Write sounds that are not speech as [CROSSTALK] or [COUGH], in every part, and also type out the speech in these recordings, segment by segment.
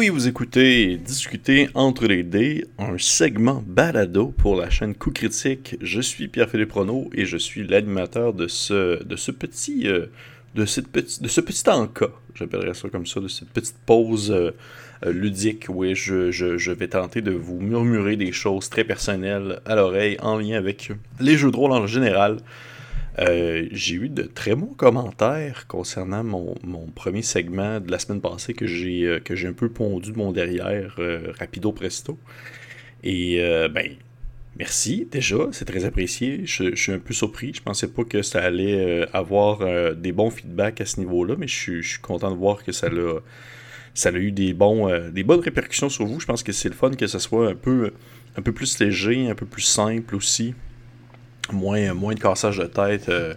Oui, vous écoutez Discuter entre les dés, un segment balado pour la chaîne Coup Critique. Je suis Pierre-Philippe Renaud et je suis l'animateur de ce, de ce petit... euh, de, cette petite, de ce petit encas, j'appellerais ça comme ça, de cette petite pause euh, euh, ludique où je, je, je vais tenter de vous murmurer des choses très personnelles à l'oreille en lien avec les jeux de rôle en général. Euh, j'ai eu de très bons commentaires concernant mon, mon premier segment de la semaine passée que j'ai euh, un peu pondu de mon derrière euh, rapido presto. Et ben merci déjà, c'est très apprécié. Je, suis un peu surpris. Je pensais pas que ça allait avoir des bons feedbacks à ce niveau-là, mais je, suis- je suis content de voir que ça l'a ça a eu des bons des bonnes répercussions sur vous. Je pense que c'est le fun que ce soit un peu un peu plus léger, un peu plus simple aussi moins, moins de cassage de tête, euh,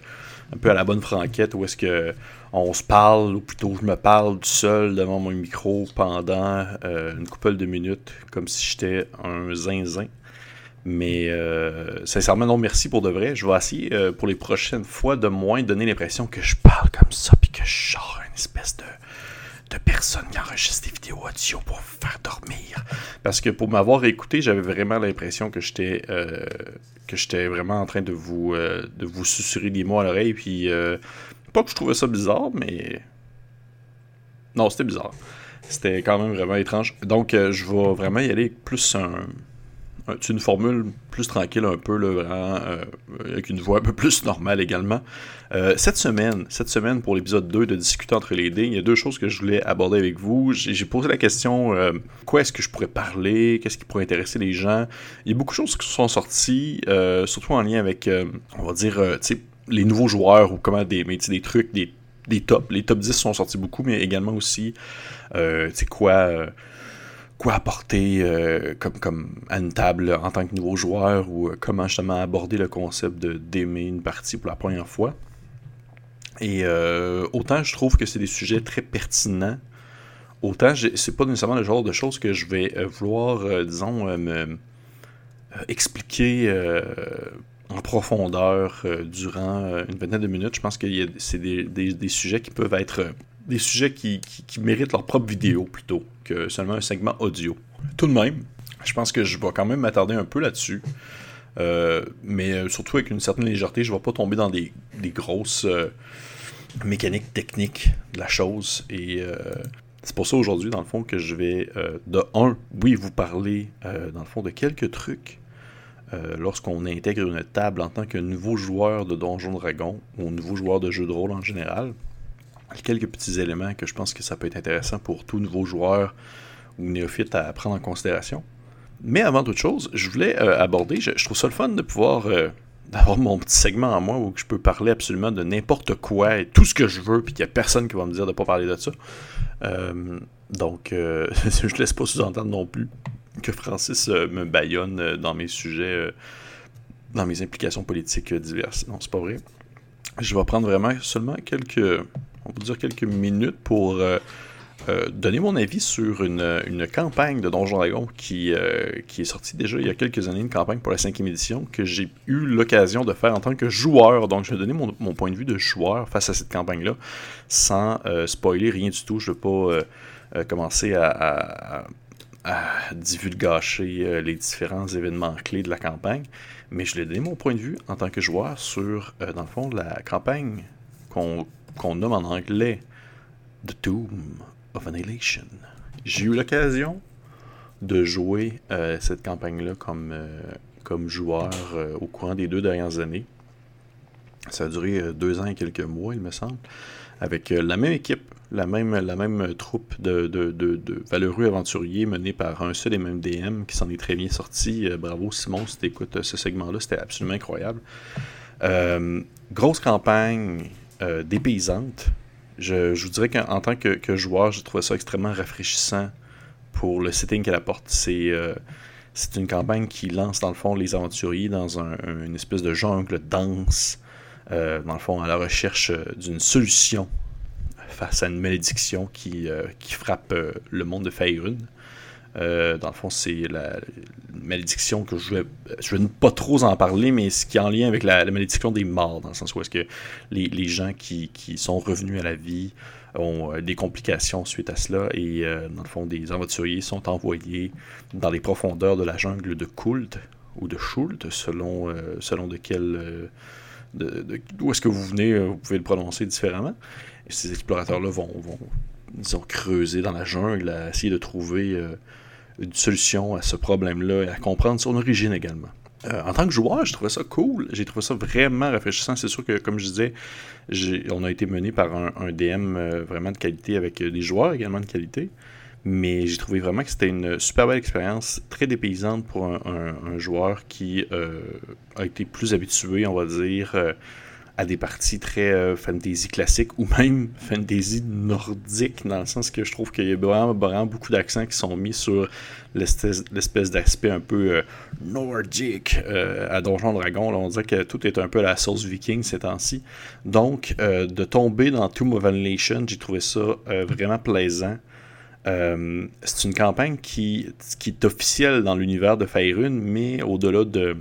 un peu à la bonne franquette, où est-ce que on se parle, ou plutôt je me parle tout seul devant mon micro pendant euh, une couple de minutes, comme si j'étais un zinzin. Mais euh, sincèrement, non, merci pour de vrai. Je vais essayer pour les prochaines fois de moins donner l'impression que je parle comme ça, puis que je sors une espèce de, de personne qui enregistre des vidéos audio pour vous faire dormir. Parce que pour m'avoir écouté, j'avais vraiment l'impression que j'étais euh, que j'étais vraiment en train de vous euh, de vous susurrer des mots à l'oreille. Puis euh, pas que je trouvais ça bizarre, mais non, c'était bizarre. C'était quand même vraiment étrange. Donc euh, je vais vraiment y aller plus un- une formule plus tranquille un peu, là, vraiment, euh, avec une voix un peu plus normale également. Euh, cette semaine, cette semaine pour l'épisode 2 de Discuter entre les dés, il y a deux choses que je voulais aborder avec vous. J'ai posé la question, euh, quoi est-ce que je pourrais parler, qu'est-ce qui pourrait intéresser les gens? Il y a beaucoup de choses qui sont sorties, surtout en lien avec, on va dire, les nouveaux joueurs ou comment des, mais, des trucs, des, des tops. Les top 10 sont sortis beaucoup, mais également aussi, tu sais, quoi... quoi apporter euh, comme, à une table en tant que nouveau joueur ou euh, comment justement aborder le concept d'aimer une partie pour la première fois. Et euh, autant je trouve que c'est des sujets très pertinents, autant c'est pas nécessairement le genre de choses que je vais vouloir, disons, me expliquer en profondeur durant une vingtaine de minutes. Je pense que c'est des, sujets qui peuvent être des sujets qui méritent leur propre vidéo plutôt seulement un segment audio. Tout de même, je pense que je vais quand même m'attarder un peu là-dessus. Euh, mais euh, surtout avec une certaine légèreté, je ne vais pas tomber dans des, grosses euh, mécaniques techniques de la chose. Et c'est pour ça aujourd'hui, dans le fond, que je vais, de un, oui, vous parler, dans le fond, de quelques trucs lorsqu'on intègre une table en tant que nouveau joueur de Donjon Dragon ou nouveau joueur de jeu de rôle en général. Quelques petits éléments que je pense que ça peut être intéressant pour tout nouveau joueur ou néophyte à prendre en considération. Mais avant toute chose, je voulais euh, aborder, je, trouve ça le fun de pouvoir euh, d'avoir mon petit segment en moi où je peux parler absolument de n'importe quoi et tout ce que je veux, puis qu'il n'y a personne qui va me dire de ne pas parler de ça. Euh, donc, euh, [LAUGHS] je laisse pas sous-entendre non plus que Francis me baillonne dans mes sujets, dans mes implications politiques diverses. Non, c'est pas vrai. Je vais prendre vraiment seulement quelques, on va dire quelques minutes pour euh, euh, donner mon avis sur une, une campagne de Donjon Dragon qui, euh, qui est sortie déjà il y a quelques années, une campagne pour la cinquième édition que j'ai eu l'occasion de faire en tant que joueur. Donc, je vais donner mon, mon point de vue de joueur face à cette campagne-là, sans spoiler rien du tout. Je ne vais pas commencer à, à- les différents événements clés de la campagne, mais je vais donner mon point de vue en tant que joueur sur, dans le fond, la campagne qu'on qu'on nomme en anglais The Tomb of Annihilation. J'ai eu l'occasion de jouer euh, cette campagne-là comme, euh, comme joueur euh, au courant des deux dernières années. Ça a duré deux ans et quelques mois, il me semble, avec la même équipe, la même, la même troupe de, de, de, de valeureux aventuriers menés par un seul et même DM qui s'en est très bien sorti. Bravo Simon, si tu écoutes ce segment-là, c'était absolument incroyable. Grosse campagne euh. Je, je vous dirais qu'en en tant que, joueur, j'ai trouvé ça extrêmement rafraîchissant pour le setting qu'elle apporte. C'est euh, c'est une campagne qui lance, dans le fond, les aventuriers dans un- un- une espèce de jungle dense, euh, dans le fond, à la recherche euh, d'une solution face à une malédiction qui, qui frappe le monde de Faerun. Dans le fond, c'est la malédiction que je vais, je vais pas trop en parler, mais ce qui est en lien avec la, malédiction des morts, dans le sens où est-ce que les, gens qui, sont revenus à la vie ont des complications suite à cela, et dans le fond, des aventuriers sont envoyés dans les profondeurs de la jungle de Kult, ou de Schult, selon, selon de quel d'où est-ce que vous venez, euh, vous pouvez le prononcer différemment. Et ces explorateurs-là vont, vont, disons, creuser dans la jungle, à essayer de trouver euh, une solution à ce problème-là et à comprendre son origine également. Euh, en tant que joueur, j'ai trouvé ça cool. J'ai trouvé ça vraiment rafraîchissant. C'est sûr que, comme je disais, on a été mené par un, DM vraiment de qualité avec des joueurs également de qualité. Mais j'ai trouvé vraiment que c'était une super belle expérience, très dépaysante pour un, joueur qui euh, a été plus habitué, on va dire, euh, à des parties très euh, fantasy classiques ou même [LAUGHS] fantasy nordique, dans le sens que je trouve qu'il y a vraiment, beaucoup d'accents qui sont mis sur l'espèce d'aspect un peu nordique à Donjon Dragon. on dirait que tout est un peu la sauce viking ces temps-ci. Donc, de tomber dans Tomb of Annihilation, j'ai trouvé ça vraiment plaisant. Euh, c'est une campagne qui, qui est officielle dans l'univers de Faerun, mais au-delà de.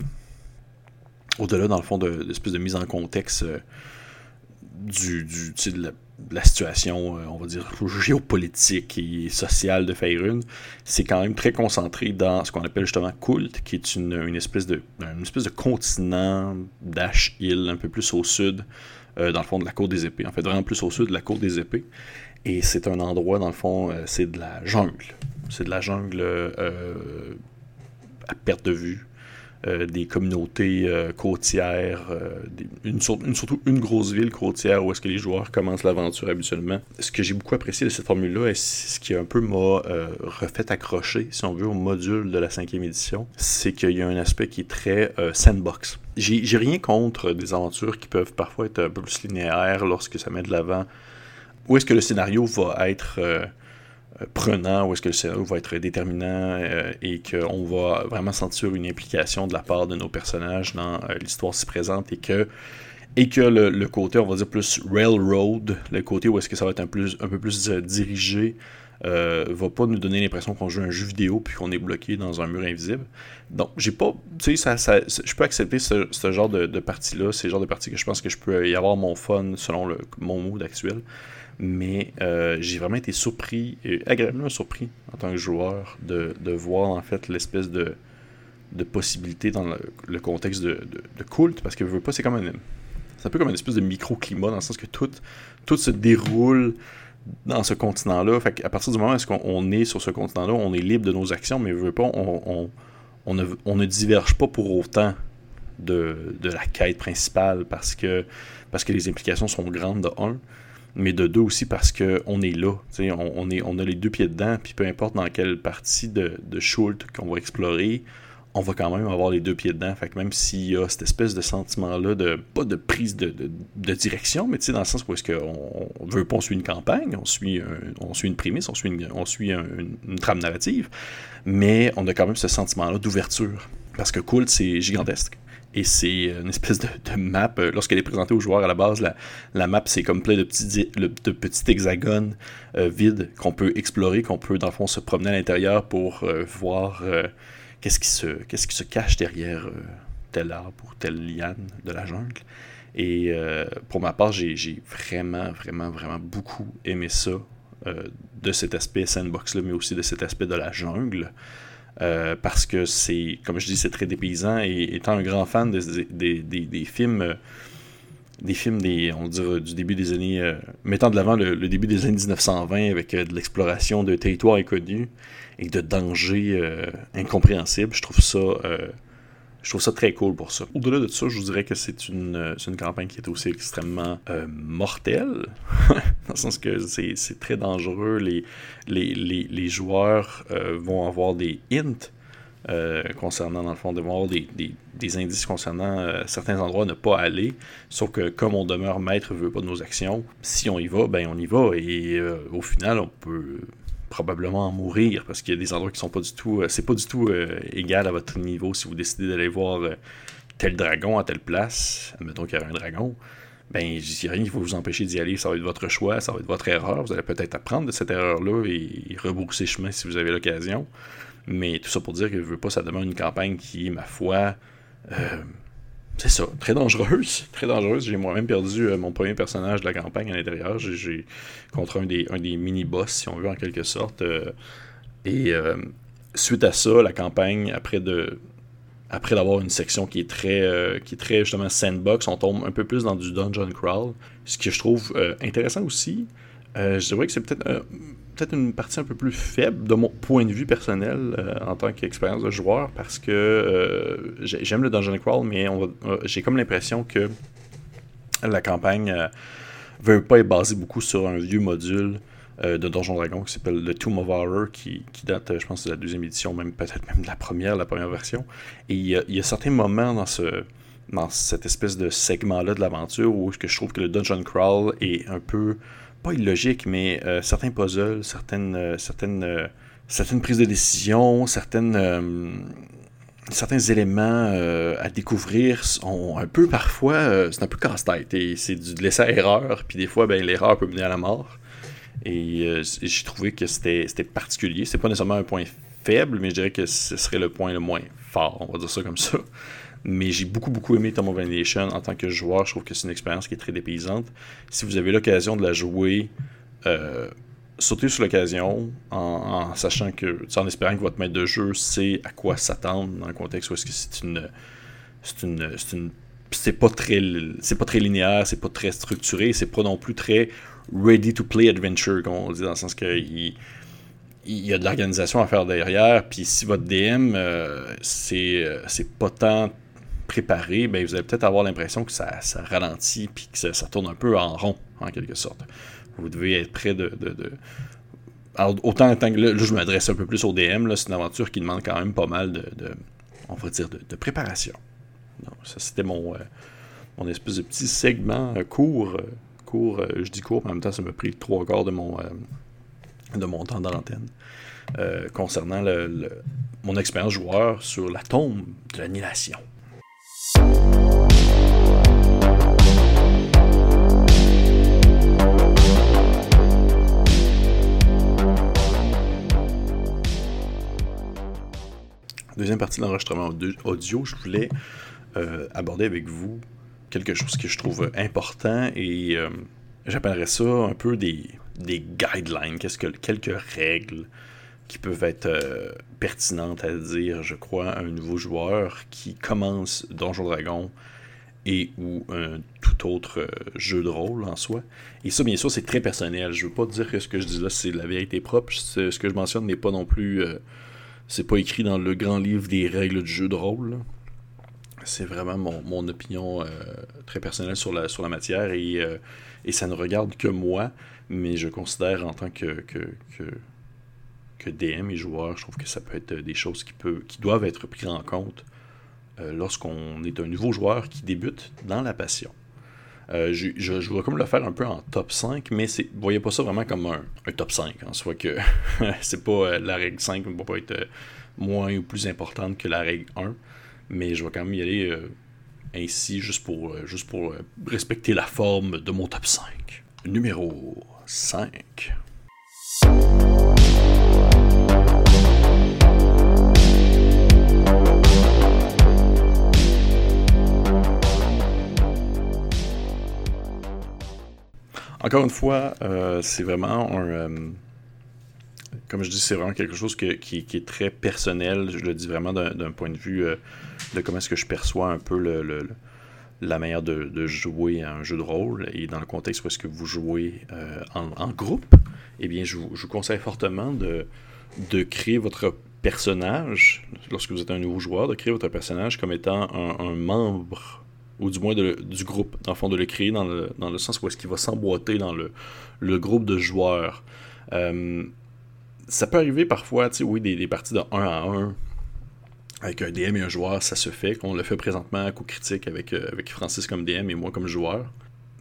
Au-delà, dans le fond, de, de mise en contexte euh, du, de, la, situation, euh, on va dire, géopolitique et sociale de Faerun, c'est quand même très concentré dans ce qu'on appelle justement Kult, qui est une, espèce, de, de continent d'Ash Hill, un peu plus au sud, dans le fond de la côte des épées. En fait, vraiment plus au sud de la côte des épées. Et c'est un endroit, dans le fond, euh, c'est de la jungle. C'est de la jungle euh, à perte de vue. Euh, des communautés côtières, une, surtout une grosse ville côtière où est-ce que les joueurs commencent l'aventure habituellement. Ce que j'ai beaucoup apprécié de cette formule-là, et ce qui un peu m'a refait accrocher, si on veut, au module de la cinquième édition, c'est qu'il y a un aspect qui est très sandbox. J'ai rien contre des aventures qui peuvent parfois être un peu plus linéaires lorsque ça met de l'avant où est-ce que le scénario va être euh, euh, prenant, où est-ce que le scénario va être déterminant euh, et qu'on va vraiment sentir une implication de la part de nos personnages dans l'histoire si présente et que et que le, côté, on va dire plus railroad, le côté où est-ce que ça va être un, plus, un peu plus dirigé, euh, va pas nous donner l'impression qu'on joue un jeu vidéo puis qu'on est bloqué dans un mur invisible. Donc, j'ai pas. Tu sais, ça, je peux accepter ce, genre de, partie-là. C'est le genre de partie que je pense que je peux y avoir mon fun selon le, mon mood actuel mais euh, j'ai vraiment été surpris, et agréablement surpris en tant que joueur, de, voir en fait l'espèce de, de possibilité dans le, contexte de, de, parce que je pas, c'est comme un, c'est un peu comme une espèce de microclimat, dans le sens que tout, se déroule dans ce continent-là. À partir du moment où on est sur ce continent-là, on est libre de nos actions, mais je veux pas, on, on, ne, on, ne, diverge pas pour autant de, de, la quête principale parce que, parce que les implications sont grandes de un mais de deux aussi parce qu'on est là. On, on, est, on a les deux pieds dedans, puis peu importe dans quelle partie de, de Schult qu'on va explorer, on va quand même avoir les deux pieds dedans. Fait que même s'il y a cette espèce de sentiment-là de pas de prise de, direction, mais dans le sens où est-ce qu'on on veut pas on suit une campagne, on suit, on suit une prémisse, on suit, une, on suit une, trame narrative, mais on a quand même ce sentiment-là d'ouverture. Parce que Cool, c'est gigantesque et c'est une espèce de, map. Euh, lorsqu'elle est présentée aux joueurs à la base, la, map c'est comme plein de petits, de petits hexagones euh, vides qu'on peut explorer, qu'on peut dans le fond se promener à l'intérieur pour euh, voir qu'est-ce qui, se, qu'est-ce qui se cache derrière tel arbre ou telle liane de la jungle. Et pour ma part, j'ai, j'ai vraiment, vraiment, vraiment beaucoup aimé ça, de cet aspect sandbox-là, mais aussi de cet aspect de la jungle. Euh, parce que c'est, comme je dis, c'est très dépaysant. Et étant un grand fan des films, des films des, on dirait, du début des années, euh, mettant de l'avant le, début des années 1920 avec euh, de l'exploration de territoires inconnus et de dangers incompréhensibles, je trouve ça je trouve ça très cool pour ça. Au-delà de ça, je vous dirais que c'est une, euh, une campagne qui est aussi extrêmement euh, mortelle, [LAUGHS] dans le sens que c'est très dangereux. Les, les, les, joueurs euh, vont avoir des hints concernant, dans le fond, des, des, des, indices concernant certains endroits ne pas aller. Sauf que comme on demeure maître, veut pas de nos actions, si on y va, ben on y va. Et au final, on peut probablement en mourir parce qu'il y a des endroits qui sont pas du tout. Euh, c'est pas du tout euh, égal à votre niveau si vous décidez d'aller voir euh, tel dragon à telle place. Admettons qu'il y a un dragon. ben, je rien qui va vous empêcher d'y aller. Ça va être votre choix, ça va être votre erreur. Vous allez peut-être apprendre de cette erreur-là et, rebrousser chemin si vous avez l'occasion. Mais tout ça pour dire que je veux pas, ça demande une campagne qui, ma foi, euh, c'est ça, très dangereuse. [LAUGHS] Très dangereuse. J'ai moi-même perdu euh, mon premier personnage de la campagne à l'intérieur. J'ai contre un des, mini-boss, si on veut, en quelque sorte. Euh, et suite à ça, la campagne, après de après d'avoir une section qui est très euh, qui est très justement sandbox, on tombe un peu plus dans du dungeon crawl, ce que je trouve euh, intéressant aussi. Euh, je dirais que c'est peut-être peut-être une partie un peu plus faible de mon point de vue personnel en tant qu'expérience de joueur parce que j'aime le dungeon crawl, mais j'ai comme l'impression que la campagne veut pas être basée beaucoup sur un vieux module euh, de Donjon Dragon qui s'appelle The Tomb of Horror, qui, date, je pense, de la deuxième édition, même peut-être même de la première, la première version. Et il y a, certains moments dans dans cette espèce de segment-là de l'aventure où je trouve que le dungeon crawl est un peu, pas illogique, mais euh, certains puzzles, certaines, euh, certaines, certaines prises de décision, certaines, certains éléments à découvrir sont un peu parfois, c'est un peu casse-tête et c'est du laisser à erreur, puis des fois, ben, l'erreur peut mener à la mort. Et euh, j'ai trouvé que c'était particulier. C'est pas nécessairement un point faible, mais je dirais que ce serait le point le moins fort, on va dire ça comme ça. Mais j'ai beaucoup, beaucoup aimé Tom of Annihilation en tant que joueur. Je trouve que c'est une expérience qui est très dépaysante. Si vous avez l'occasion de la jouer, euh, sautez sur l'occasion en, sachant que, espérant que votre maître de jeu sait à quoi s'attendre dans le contexte où est-ce que c'est une. C'est une. C'est une c'est pas très c'est pas très linéaire, c'est pas très structuré, c'est pas non plus très ready to play adventure, comme on dit, dans le sens qu'il il y a de l'organisation à faire derrière, puis si votre DM, euh, euh, c'est pas tant préparé, ben vous allez peut-être avoir l'impression que ça, ça, ralentit, puis que ça, tourne un peu en rond, en quelque sorte. Vous devez être prêt de... de, Alors, autant que là, je m'adresse un peu plus au DM, c'est une aventure qui demande quand même pas mal de, on va dire, de, préparation. ça, c'était mon, euh, mon espèce de petit segment court euh, je dis court, mais en même temps, ça m'a pris trois quarts de mon, euh, de mon temps dans l'antenne. Euh, concernant mon expérience joueur sur la tombe de l'annihilation. Deuxième partie de l'enregistrement audio, je voulais aborder avec vous quelque chose que je trouve important et euh, j'appellerais ça un peu des, des guidelines, quelques règles qui peuvent être euh, pertinentes à dire, je crois, à un nouveau joueur qui commence Donjon Dragon et ou un tout autre euh, jeu de rôle en soi. Et ça, bien sûr, c'est très personnel. Je veux pas dire que ce que je dis là, c'est la vérité propre. Ce que je mentionne n'est pas non plus... c'est pas écrit dans le grand livre des règles du jeu de rôle. C'est vraiment mon, opinion euh, très personnelle sur la, sur la matière et, euh, et, ça ne regarde que moi, mais je considère en tant que, que, DM et joueur, je trouve que ça peut être des choses qui, qui doivent être prises en compte euh, lorsqu'on est un nouveau joueur qui débute dans la passion. je, je, je voudrais comme le faire un peu en top 5, mais ne voyez pas ça vraiment comme un, un top 5, en soit que [LAUGHS] c'est pas la règle 5 ne va pas être moins ou plus importante que la règle 1 mais je vais quand même y aller euh, ainsi, juste pour, euh, juste pour euh, respecter la forme de mon top 5. Numéro 5. Encore une fois, c'est vraiment un, comme je dis, c'est vraiment quelque chose qui, est très personnel. Je le dis vraiment d'un point de vue euh, de comment est-ce que je perçois un peu la manière de, jouer à un jeu de rôle et dans le contexte où est-ce que vous jouez euh, en, groupe. Eh bien, je vous, conseille fortement de créer votre personnage, lorsque vous êtes un nouveau joueur, de créer votre personnage comme étant un, membre ou du moins du groupe, dans le fond, de le créer dans le, sens où est-ce qu'il va s'emboîter dans le, le, groupe de joueurs. Euh, ça peut arriver parfois, tu sais, oui, des, parties de 1 à 1 avec un DM et un joueur, ça se fait. Qu'on le fait présentement à coup critique avec, euh, avec Francis comme DM et moi comme joueur.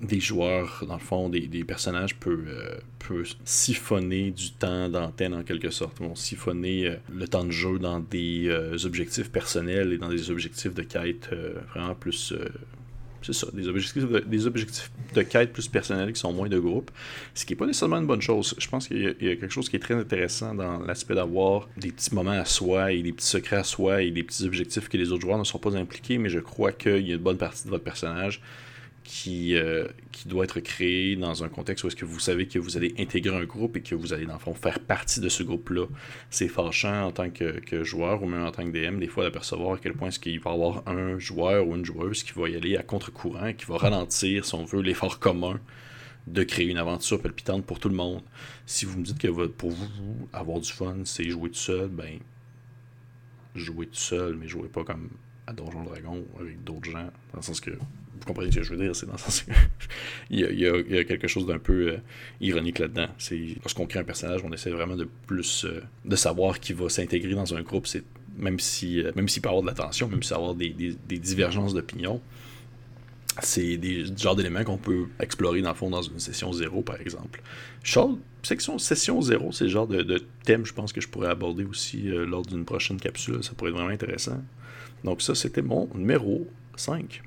Des joueurs, dans le fond, des, personnages peuvent, euh, siphonner du temps d'antenne en quelque sorte. Vont siphonner euh, le temps de jeu dans des objectifs personnels et dans des objectifs de quête vraiment plus c'est ça, des objectifs, de, des objectifs de quête plus personnels qui sont moins de groupe, ce qui n'est pas nécessairement une bonne chose. Je pense qu'il y, a quelque chose qui est très intéressant dans l'aspect d'avoir des petits moments à soi et des petits secrets à soi et des petits objectifs que les autres joueurs ne sont pas impliqués, mais je crois qu'il y a une bonne partie de votre personnage qui, euh, qui doit être créé dans un contexte où est-ce que vous savez que vous allez intégrer un groupe et que vous allez, dans le fond, faire partie de ce groupe-là. C'est fâchant en tant que, joueur ou même en tant que DM, des fois, d'apercevoir à quel point est-ce qu'il va y avoir un joueur ou une joueuse qui va y aller à contre-courant qui va ralentir, si on veut, l'effort commun de créer une aventure palpitante pour tout le monde. Si vous me dites que pour vous, avoir du fun, c'est jouer tout seul, ben, jouer tout seul, mais jouez pas comme à Donjon Dragon avec d'autres gens, dans le sens que vous comprenez ce que je veux dire, c'est dans le sens [LAUGHS] il, y a, quelque chose d'un peu euh, ironique là-dedans. C'est lorsqu'on crée un personnage, on essaie vraiment de plus euh, de savoir qui va s'intégrer dans un groupe. C'est même si euh, même s'il peut avoir de l'attention, même s'il peut avoir des, des, divergences d'opinion, c'est des genres d'éléments qu'on peut explorer dans le fond dans une session zéro, par exemple. section session zéro, c'est le genre de, de, thème, je pense que je pourrais aborder aussi lors d'une prochaine capsule. Ça pourrait être vraiment intéressant. Donc ça, c'était mon numéro 5.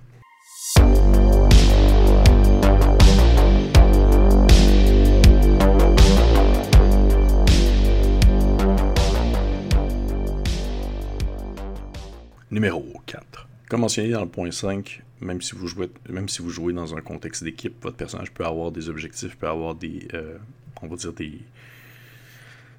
Numéro 4. Comme mentionné dans le point 5, même si vous jouez, dans un contexte d'équipe, votre personnage peut avoir des objectifs, peut avoir des, euh, on va dire des,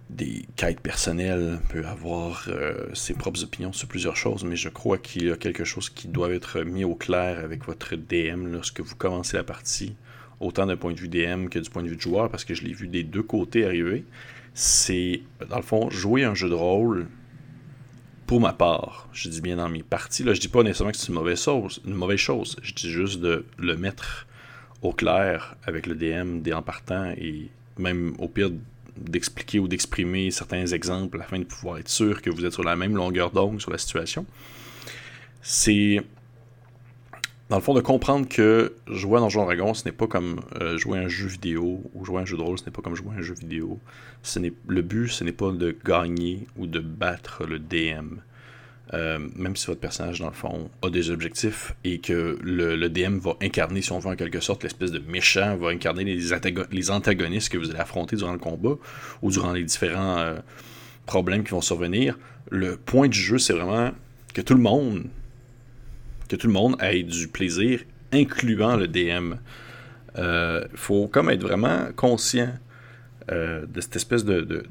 des quêtes personnelles, peut avoir euh, ses propres opinions sur plusieurs choses, mais je crois qu'il y a quelque chose qui doit être mis au clair avec votre DM lorsque vous commencez la partie, autant d'un point de vue DM que du point de vue joueur, parce que je l'ai vu des deux côtés arriver. C'est, dans le fond, jouer un jeu de rôle pour ma part, je dis bien dans mes parties, là, je dis pas nécessairement que c'est une mauvaise chose, une mauvaise chose. Je dis juste de le mettre au clair avec le DM dès en partant et même au pire d'expliquer ou d'exprimer certains exemples afin de pouvoir être sûr que vous êtes sur la même longueur d'onde sur la situation. C'est dans le fond, de comprendre que jouer à Donjon Dragon, ce n'est pas comme euh, jouer un jeu vidéo, ou jouer un jeu de rôle, ce n'est pas comme jouer à un jeu vidéo. Ce n'est, le but, ce n'est pas de gagner ou de battre le DM. Euh, même si votre personnage, dans le fond, a des objectifs et que le, DM va incarner, si on veut en quelque sorte, l'espèce de méchant, va incarner les, antagonistes que vous allez affronter durant le combat ou durant les différents euh, problèmes qui vont survenir. Le point du jeu, c'est vraiment que tout le monde que tout le monde ait du plaisir, incluant le DM. Il euh, faut comme être vraiment conscient de cette espèce de,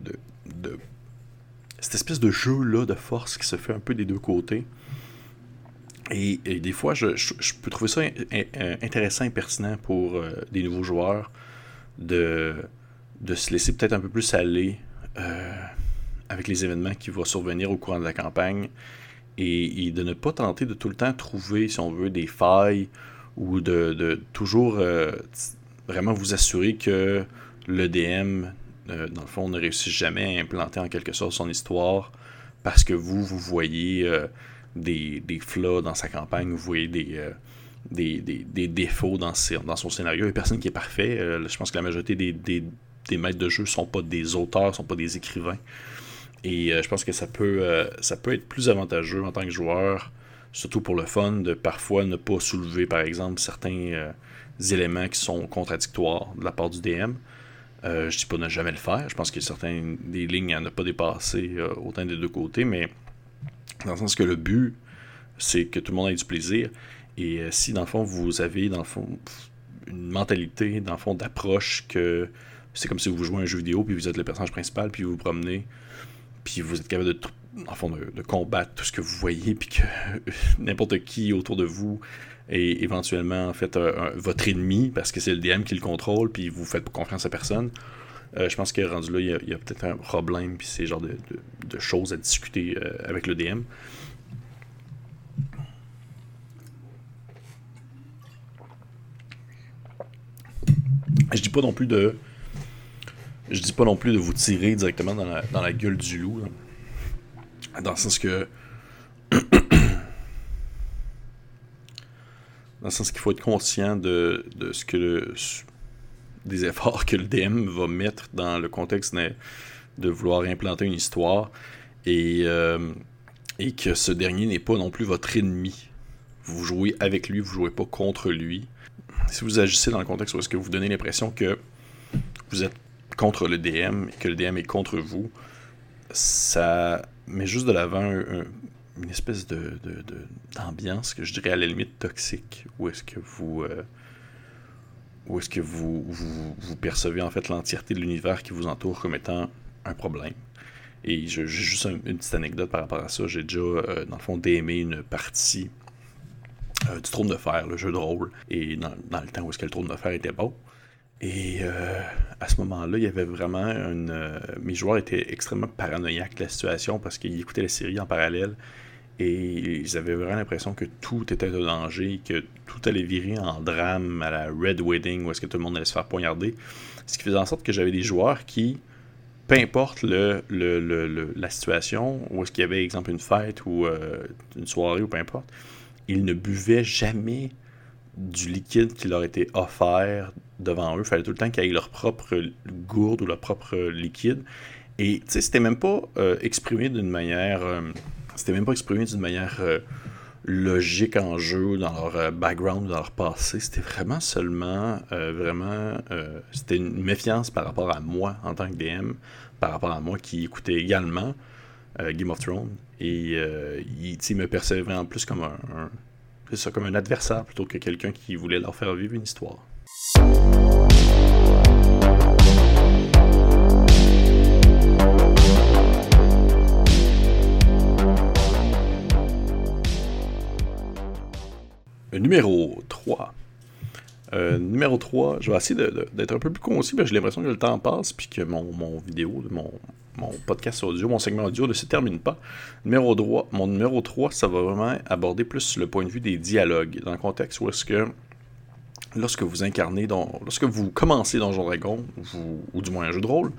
cette espèce de jeu là de force qui se fait un peu des deux côtés. Et, des fois, je, peux trouver ça intéressant et pertinent pour euh, des nouveaux joueurs de, de se laisser peut-être un peu plus aller avec les événements qui vont survenir au courant de la campagne et, de ne pas tenter de tout le temps trouver, si on veut, des failles ou de, toujours euh, vraiment vous assurer que le DM, euh, dans le fond, ne réussit jamais à implanter en quelque sorte son histoire parce que vous, vous voyez euh, des, des flaws dans sa campagne, vous voyez des, des, défauts dans, dans son scénario. Il n'y a personne qui est parfait. je pense que la majorité des, des maîtres de jeu sont pas des auteurs, ne sont pas des écrivains. Et euh, je pense que ça peut, euh, ça peut être plus avantageux en tant que joueur, surtout pour le fun, de parfois ne pas soulever, par exemple, certains euh, éléments qui sont contradictoires de la part du DM. Je dis pas ne jamais le faire. Je pense a certaines des lignes à ne pas dépasser autant des deux côtés, mais dans le sens que le but, c'est que tout le monde ait du plaisir. Et si, dans le fond, vous avez, dans le fond, une mentalité, dans le fond, d'approche que c'est comme si vous jouez un jeu vidéo, puis vous êtes le personnage principal, puis vous vous promenez, puis vous êtes capable de, fond, de, combattre tout ce que vous voyez, puis que [LAUGHS] n'importe qui autour de vous est éventuellement en fait votre ennemi parce que c'est le DM qui le contrôle, puis vous faites confiance à personne. Euh, je pense que rendu là, il y a, peut-être un problème, puis c'est genre de, choses à discuter euh, avec le DM. Je dis pas non plus de je dis pas non plus de vous tirer directement dans la, gueule du loup. Dans le sens que. [CLEARS THROAT] dans le sens qu'il faut être conscient de, ce que le, des efforts que le DM va mettre dans le contexte de, vouloir implanter une histoire et, euh, et que ce dernier n'est pas non plus votre ennemi. vous jouez avec lui, vous jouez pas contre lui. Si vous agissez dans le contexte où est-ce que vous donnez l'impression que vous êtes contre le DM et que le DM est contre vous, ça met juste de l'avant une espèce de, d'ambiance que je dirais à la limite toxique, où est-ce que vous euh, est-ce que vous, vous, percevez en fait l'entièreté de l'univers qui vous entoure comme étant un problème. Et j'ai juste une petite anecdote par rapport à ça. J'ai déjà, euh, dans le fond, démé une partie euh, du trône de fer, le jeu de rôle, et dans, le temps où est-ce que le trône de fer était beau. Et à ce moment-là, il y avait vraiment une. mes joueurs étaient extrêmement paranoïaques de la situation parce qu'ils écoutaient la série en parallèle et ils avaient vraiment l'impression que tout était de danger, que tout allait virer en drame à la Red Wedding où est-ce que tout le monde allait se faire poignarder. Ce qui faisait en sorte que j'avais des joueurs qui, peu importe le, la situation, où est-ce qu'il y avait, exemple, une fête ou euh, une soirée ou peu importe, ils ne buvaient jamais du liquide qui leur était offert devant eux. Il fallait tout le temps qu'ils aient leur propre gourde ou leur propre liquide. Et tu c'était même pas euh, exprimé d'une manière. Euh, c'était même pas exprimé d'une manière euh, logique en jeu, dans leur euh, background, dans leur passé. C'était vraiment seulement, euh, vraiment, c'était une méfiance par rapport à moi en tant que DM, par rapport à moi qui écoutais également Game of Thrones. Et il, me percevait en plus comme un, ça, comme un adversaire plutôt que quelqu'un qui voulait leur faire vivre une histoire. Numéro 3. Euh, numéro 3, je vais essayer d'être un peu plus concis, parce que j'ai l'impression que le temps passe, puis que mon, vidéo, mon, mon, podcast audio, mon segment audio ne se termine pas. Numéro 3, mon numéro 3, ça va vraiment aborder plus le point de vue des dialogues, dans le contexte où est-ce que lorsque vous incarnez, lorsque vous commencez Donjon Dragon, ou du moins un jeu de rôle,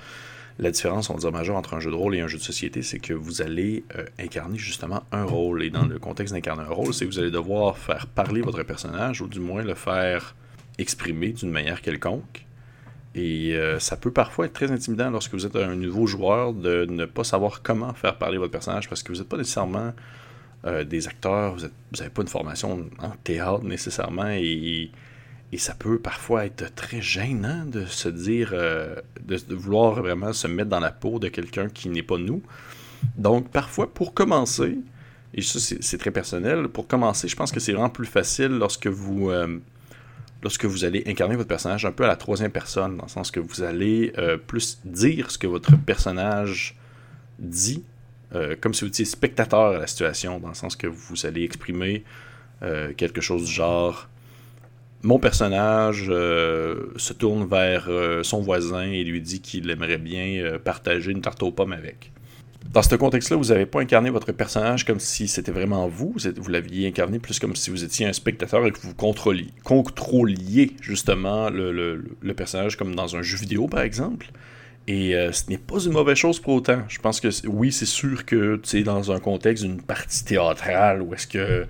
la différence, on va dire, majeure entre un jeu de rôle et un jeu de société, c'est que vous allez euh, incarner justement un rôle. Et dans le contexte d'incarner un rôle, c'est que vous allez devoir faire parler votre personnage, ou du moins le faire exprimer d'une manière quelconque. Et euh, ça peut parfois être très intimidant lorsque vous êtes un nouveau joueur de ne pas savoir comment faire parler votre personnage parce que vous n'êtes pas nécessairement euh, des acteurs, vous n'avez pas une formation en théâtre nécessairement et et ça peut parfois être très gênant de se dire, euh, de, vouloir vraiment se mettre dans la peau de quelqu'un qui n'est pas nous. Donc, parfois, pour commencer, et ça c'est très personnel, pour commencer, je pense que c'est vraiment plus facile lorsque vous, euh, lorsque vous allez incarner votre personnage un peu à la troisième personne, dans le sens que vous allez euh, plus dire ce que votre personnage dit, comme si vous étiez spectateur à la situation, dans le sens que vous allez exprimer quelque chose du genre mon personnage euh, se tourne vers euh, son voisin et lui dit qu'il aimerait bien euh, partager une tarte aux pommes avec. Dans ce contexte-là, vous n'avez pas incarné votre personnage comme si c'était vraiment vous, vous, l'aviez incarné plus comme si vous étiez un spectateur et que vous contrôliez, justement le, personnage comme dans un jeu vidéo par exemple. Et ce n'est pas une mauvaise chose pour autant. Je pense que oui, c'est sûr que c'est dans un contexte d'une partie théâtrale où est-ce que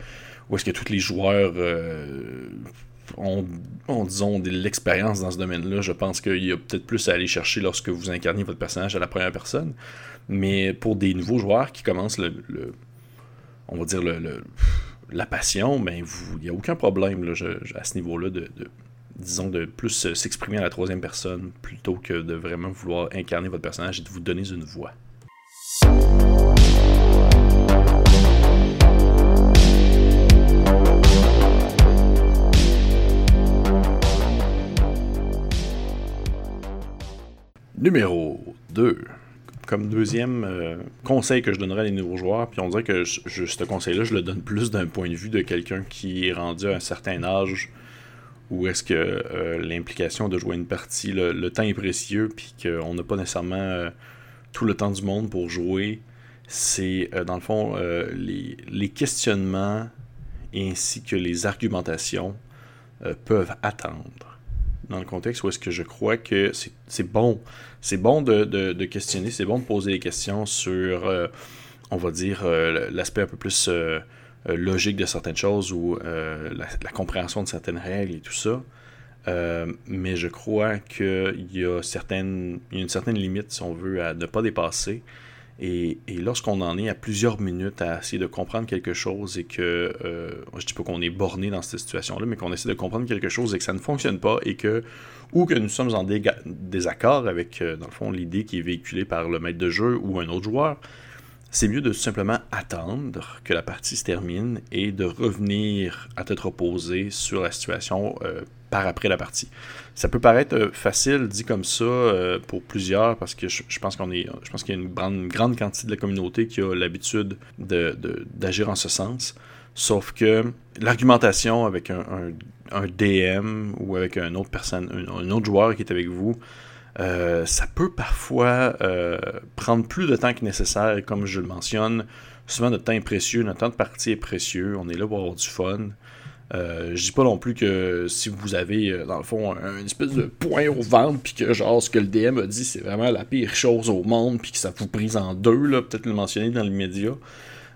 où est-ce que tous les joueurs ont, disons, de l'expérience dans ce domaine-là, je pense qu'il y a peut-être plus à aller chercher lorsque vous incarnez votre personnage à la première personne. Mais pour des nouveaux joueurs qui commencent le, on va dire le, la passion, ben il n'y a aucun problème là, à ce niveau-là de, disons, de plus s'exprimer à la troisième personne plutôt que de vraiment vouloir incarner votre personnage et de vous donner une voix. Numéro 2. Comme deuxième euh, conseil que je donnerais à les nouveaux joueurs, puis on dirait que ce conseil-là, je le donne plus d'un point de vue de quelqu'un qui est rendu à un certain âge où est-ce que euh, l'implication de jouer une partie, le, temps est précieux, puis qu'on n'a pas nécessairement euh, tout le temps du monde pour jouer. C'est, dans le fond, les, questionnements ainsi que les argumentations peuvent attendre dans le contexte où est-ce que je crois que c'est bon. C'est bon de, questionner, c'est bon de poser des questions sur, euh, on va dire, euh, l'aspect un peu plus euh, logique de certaines choses ou la, compréhension de certaines règles et tout ça. mais je crois qu'il y a certaines, une certaine limite, si on veut, à ne pas dépasser. Et, lorsqu'on en est à plusieurs minutes à essayer de comprendre quelque chose et que, euh, je dis pas qu'on est borné dans cette situation-là, mais qu'on essaie de comprendre quelque chose et que ça ne fonctionne pas et que, ou que nous sommes en désaccord avec, euh, dans le fond, l'idée qui est véhiculée par le maître de jeu ou un autre joueur, c'est mieux de simplement attendre que la partie se termine et de revenir à tête reposée sur la situation euh, par après la partie. Ça peut paraître euh, facile dit comme ça euh, pour plusieurs parce que je, pense qu'on est, je pense qu'il y a une grande, quantité de la communauté qui a l'habitude d'agir en ce sens. Sauf que l'argumentation avec un, DM ou avec un autre personne, un autre joueur qui est avec vous, euh, ça peut parfois prendre plus de temps que nécessaire, comme je le mentionne. Souvent, notre temps est précieux, notre temps de partie est précieux, on est là pour avoir du fun. Euh, je dis pas non plus que si vous avez, euh, dans le fond, un, une espèce de point au ventre, puis que genre ce que le DM a dit, c'est vraiment la pire chose au monde, puis que ça vous prise en deux, là, peut-être le mentionner dans les médias.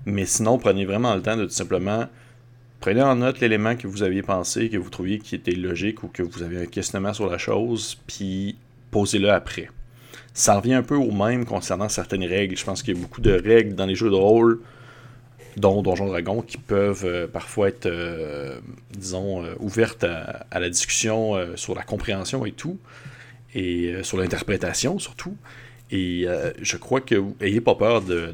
Mais sinon, prenez vraiment le temps de tout simplement prenez en note l'élément que vous aviez pensé, que vous trouviez qui était logique ou que vous avez un questionnement sur la chose, puis posez-le après. Ça revient un peu au même concernant certaines règles. Je pense qu'il y a beaucoup de règles dans les jeux de rôle, dont Donjon Dragon, qui peuvent euh, parfois être, euh, disons, euh, ouvertes à, la discussion sur la compréhension et tout, et sur l'interprétation surtout. Et je crois que n'ayez pas peur de,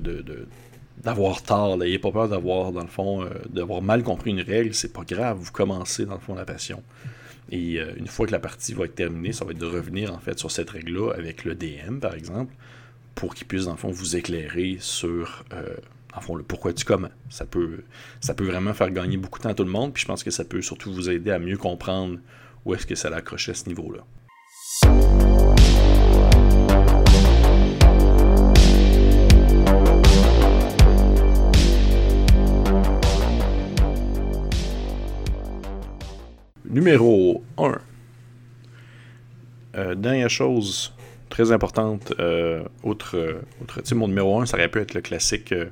d'avoir tort, n'ayez pas peur d'avoir, dans le fond, d'avoir mal compris une règle, c'est pas grave, vous commencez, dans le fond, la passion. Et une fois que la partie va être terminée, ça va être de revenir en fait sur cette règle-là avec le DM, par exemple, pour qu'il puisse, dans le fond, vous éclairer sur en fond, le pourquoi du comment. Ça peut, vraiment faire gagner beaucoup de temps à tout le monde, puis je pense que ça peut surtout vous aider à mieux comprendre où est-ce que ça l'accrochait à ce niveau-là. Numéro 1. Euh, dernière chose très importante, euh, autre, autre mon numéro 1, ça aurait pu être le classique euh,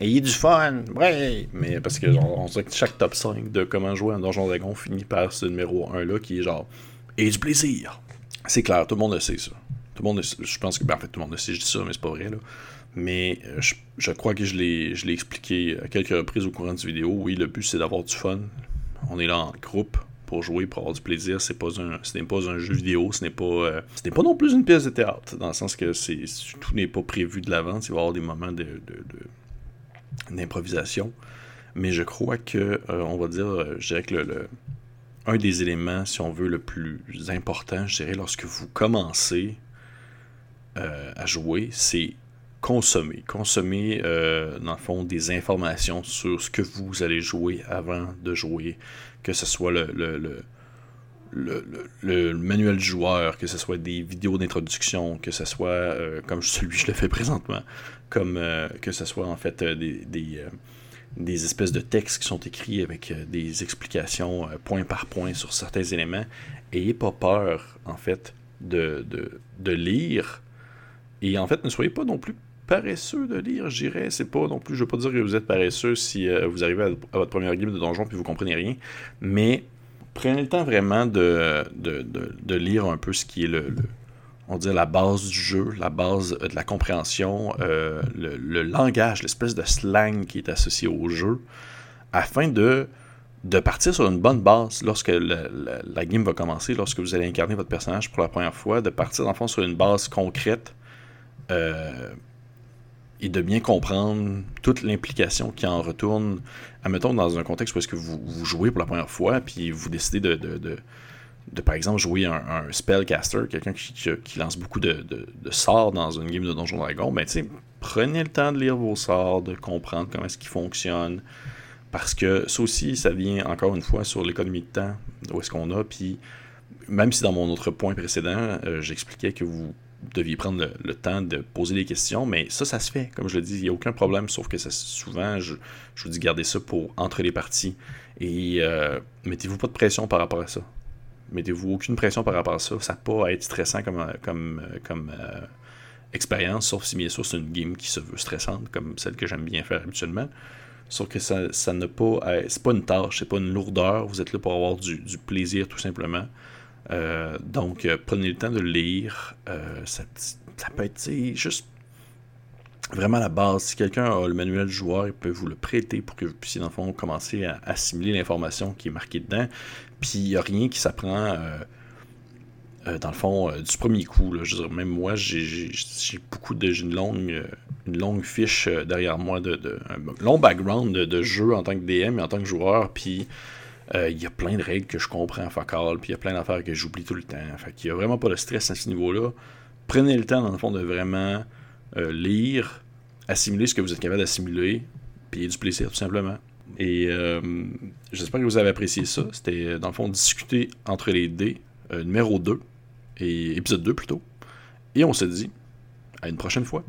Ayez du fun, ouais! Mais parce que genre, on sait que chaque top 5 de comment jouer un Donjon Dragon finit par ce numéro 1 là qui est genre Ayez du plaisir. C'est clair, tout le monde le sait ça. Tout le monde je pense que, ben, en fait, tout le monde le sait, je dis ça, mais c'est pas vrai là. Mais je, je crois que je l'ai expliqué à quelques reprises au courant de cette vidéo. Oui, le but c'est d'avoir du fun. On est là en groupe, pour jouer, pour avoir du plaisir. C'est pas un, ce n'est pas un jeu vidéo, ce n'est pas, euh, ce n'est pas non plus une pièce de théâtre, dans le sens que c'est, tout n'est pas prévu de l'avance. Il va y avoir des moments de, d'improvisation. Mais je crois que, euh, on va dire, euh, je dirais que le, un des éléments, si on veut, le plus important, je dirais, lorsque vous commencez à jouer, c'est consommer. Consommer, dans le fond, des informations sur ce que vous allez jouer avant de jouer que ce soit le, le, manuel du joueur, que ce soit des vidéos d'introduction, que ce soit, euh, comme celui que je le fais présentement, comme euh, que ce soit en fait euh, des, des, espèces de textes qui sont écrits avec des explications point par point sur certains éléments. Ayez pas peur, en fait, de, de lire. Et en fait, ne soyez pas non plus paresseux de lire, je dirais. C'est pas non plus, je veux pas dire que vous êtes paresseux si vous arrivez à, votre première game de donjon puis vous comprenez rien, mais prenez le temps vraiment de, lire un peu ce qui est on dit la base du jeu, la base de la compréhension, euh, le, langage, l'espèce de slang qui est associé au jeu, afin de, de partir sur une bonne base lorsque la game va commencer, lorsque vous allez incarner votre personnage pour la première fois, de partir dans le fond sur une base concrète. Euh, et de bien comprendre toute l'implication qui en retourne, admettons, dans un contexte où est-ce que vous, jouez pour la première fois, puis vous décidez de, de, de, par exemple, jouer un, spellcaster, quelqu'un qui, lance beaucoup de, sorts dans une game de Donjon Dragon, ben, prenez le temps de lire vos sorts, de comprendre comment est-ce qu'ils fonctionnent, parce que ça aussi, ça vient encore une fois sur l'économie de temps, où est-ce qu'on a, puis même si dans mon autre point précédent, euh, j'expliquais que vous deviez prendre le, temps de poser des questions, mais ça, ça se fait. Comme je le dis, il n'y a aucun problème, sauf que souvent, je, vous dis garder ça pour entre les parties. Et euh, mettez-vous pas de pression par rapport à ça. Mettez-vous aucune pression par rapport à ça. Ça n'a pas à être stressant comme, comme euh, expérience, sauf si bien sûr c'est une game qui se veut stressante, comme celle que j'aime bien faire habituellement. Sauf que ça, ça n'a pas. C'est pas une tâche, c'est pas une lourdeur. Vous êtes là pour avoir du plaisir tout simplement. Euh, donc, euh, prenez le temps de lire. Euh, ça, peut être juste vraiment la base. Si quelqu'un a le manuel du joueur, il peut vous le prêter pour que vous puissiez, dans le fond, commencer à assimiler l'information qui est marquée dedans. Puis il n'y a rien qui s'apprend, dans le fond, du premier coup. Là. Je veux dire, même moi, j'ai beaucoup de. J'ai une longue, une longue fiche derrière moi, de, de, un long background de, jeu en tant que DM et en tant que joueur. Puis il y a plein de règles que je comprends focal, puis il y a plein d'affaires que j'oublie tout le temps. Fait qu'il n'y a vraiment pas de stress à ce niveau-là. Prenez le temps, dans le fond, de vraiment euh, lire, assimiler ce que vous êtes capable d'assimiler, puis du plaisir, tout simplement. Et euh, j'espère que vous avez apprécié ça. C'était, dans le fond, discuter entre les dés, euh, numéro 2, et épisode 2 plutôt. Et on se dit à une prochaine fois.